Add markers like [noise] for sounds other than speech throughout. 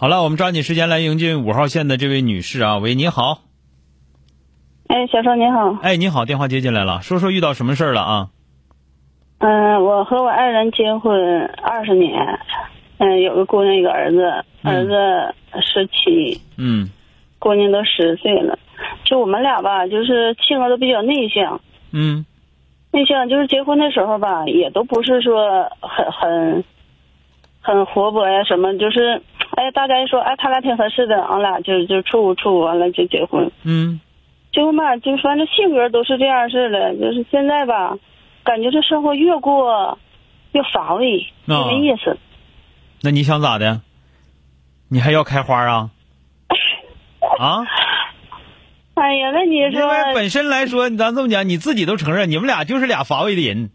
好了，我们抓紧时间来迎接五号线的这位女士啊，喂，你好，哎，小双你好，哎，你好，电话接进来了，说说遇到什么事儿了啊？嗯、我和我爱人结婚二十年，嗯、有个姑娘，一个儿子，儿子十七、嗯。姑娘都十岁了。就我们俩吧，就是性格都比较内向，嗯。内向就是结婚的时候吧，也都不是说很很很活泼呀什么，就是哎，大家一说哎，他俩挺合适的，俺俩就就处处完了就结婚。嗯结婚吧，就反正性格都是这样式的，就是现在吧，感觉这生活越过越乏味，越啊没意思。那你想咋的？你还要开花啊？[laughs] 啊？哎呀，那你因说，为本身来说，咱这么讲，你自己都承认，你们俩就是俩乏味的人，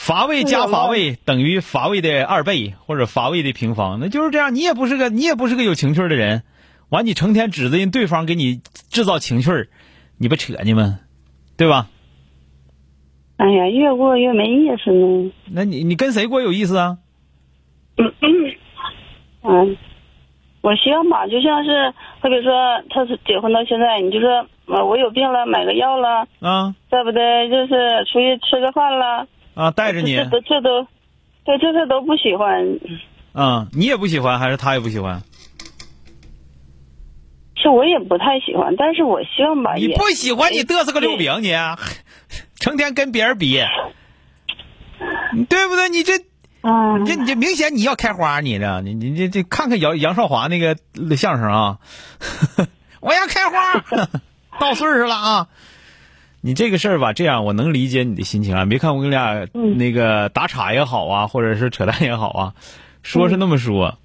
乏味加乏味等于乏味的二倍或者乏味的平方，那就是这样。你也不是个你也不是个有情趣的人，完你成天指着人对方给你制造情趣，你不扯呢吗？对吧？哎呀，越过越没意思呢。那你你跟谁过有意思啊？嗯嗯，我希望吧，就像是，特别说他是结婚到现在，你就说，呃我有病了，买个药了，啊对不对？就是出去吃个饭了，啊，带着你这都这都，对，这这都不喜欢。嗯，你也不喜欢，还是他也不喜欢？其实我也不太喜欢，但是我希望吧，你不喜欢，你嘚瑟个六饼，你 [laughs] 成天跟别人比，对不对？你这。嗯你这你这明显你要开花，你这你你这这看看杨杨少华那个相声啊，[laughs] 我要开花，[laughs] 到岁数了啊。你这个事儿吧，这样我能理解你的心情啊。别看我跟你俩那个打岔也好啊，或者是扯淡也好啊，说是那么说，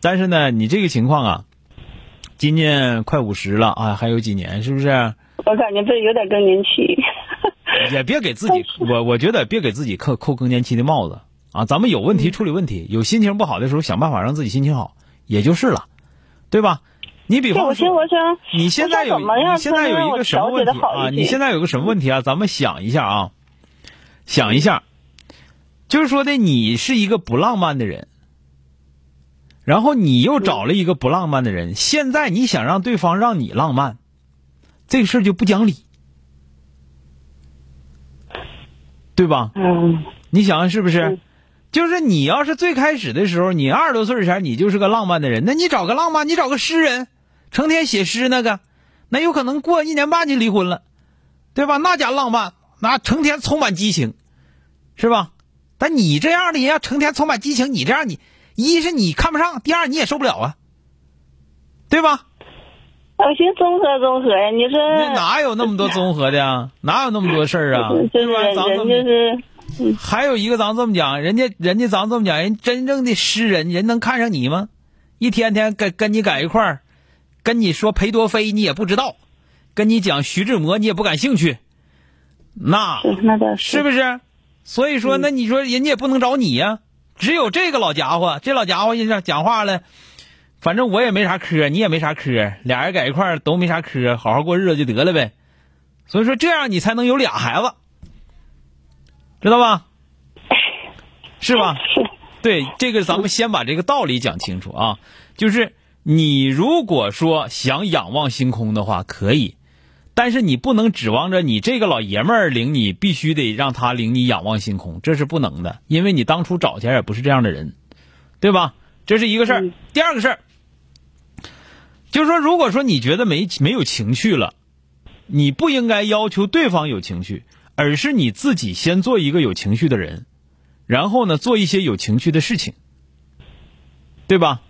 但是呢，你这个情况啊，今年快五十了啊，还有几年，是不是？我感觉这有点更年期。也别给自己，[laughs] 我我觉得别给自己扣扣更年期的帽子啊！咱们有问题处理问题，有心情不好的时候想办法让自己心情好，也就是了，对吧？你比方说，你现在有现在有一个什么问题啊？你现在在有个什么问题啊？咱们想一下啊，想一下，就是说的你是一个不浪漫的人，然后你又找了一个不浪漫的人，现在你想让对方让你浪漫，这个事儿就不讲理，对吧？嗯你想想是不是嗯？就是你要是最开始的时候，你二十多岁前你就是个浪漫的人，那你找个浪漫，你找个诗人，成天写诗那个，那有可能过一年半就离婚了，对吧？那家浪漫，那成天充满激情，是吧？但你这样的人要成天充满激情，你这样你一是你看不上，第二你也受不了啊，对吧？我寻思综合综合呀，你说那哪有那么多综合的呀？哪有那么多事儿啊？[laughs] 就是吧？咱们就是还有一个，咱这么讲，人家人家咱这么讲，人真正的诗人，人能看上你吗？一天天跟跟你在一块儿，跟你说裴多菲你也不知道，跟你讲徐志摩你也不感兴趣，那是那倒是不是？所以说，那你说人家也不能找你呀、只有这个老家伙，这老家伙一讲讲话了，反正我也没啥科，你也没啥科，俩人在一块儿都没啥科，好好过日子就得了呗。所以说，这样你才能有俩孩子，知道吧？是吧？[laughs] 是对，这个咱们先把这个道理讲清楚啊。就是你如果说想仰望星空的话，可以，但是你不能指望着你这个老爷们儿领你，必须得让他领你仰望星空，这是不能的，因为你当初找前也不是这样的人，对吧？这是一个事儿。嗯第二个事儿，就是说，如果说你觉得没没有情趣了，你不应该要求对方有情绪，而是你自己先做一个有情绪的人，然后呢，做一些有情趣的事情，对吧？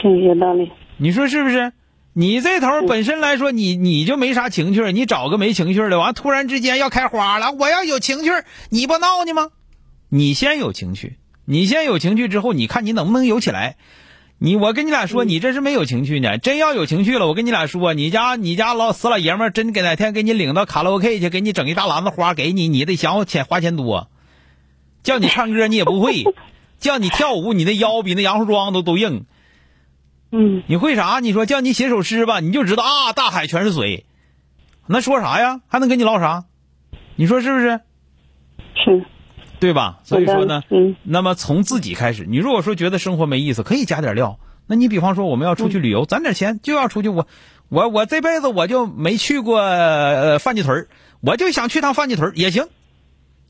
是有道理。你说是不是？你这头本身来说，你你就没啥情趣，你找个没情趣的，完突然之间要开花了，我要有情趣，你不闹呢吗？你先有情趣，你先有情趣之后，你看你能不能有起来？你我跟你俩说，你这是没有情趣呢。真要有情趣了，我跟你俩说，你家你家老死老爷们儿真给哪天给你领到卡拉 OK 去，给你整一大篮子花给你，你得想我钱花钱多。叫你唱歌你也不会，[laughs] 叫你跳舞你那腰比那杨树桩都都硬。嗯你会啥？你说叫你写首诗吧，你就知道啊，大海全是水。那说啥呀？还能跟你唠啥？你说是不是？是，对吧？所以说呢，嗯那么从自己开始，你如果说觉得生活没意思，可以加点料。那你比方说我们要出去旅游，攒点钱就要出去。我我我这辈子我就没去过呃范家屯儿我就想去趟范家屯儿也行，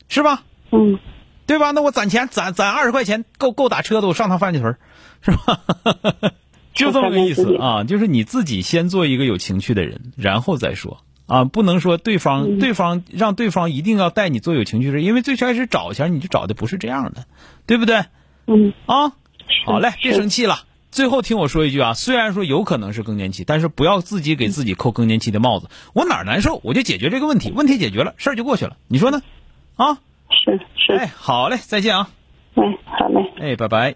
是吧？嗯对吧？那我攒钱攒攒二十块钱够够打车的，我上趟范家屯儿是吧？就这么个意思啊，就是你自己先做一个有情趣的人，然后再说啊，不能说对方、对方让对方一定要带你做有情趣的人，因为最开始找前你就找的不是这样的，对不对？嗯，啊，好嘞，别生气了。最后听我说一句啊，虽然说有可能是更年期，但是不要自己给自己扣更年期的帽子。我哪儿难受，我就解决这个问题，问题解决了，事儿就过去了。你说呢？啊，是是，哎，好嘞，再见啊，哎，好嘞。哎，拜拜。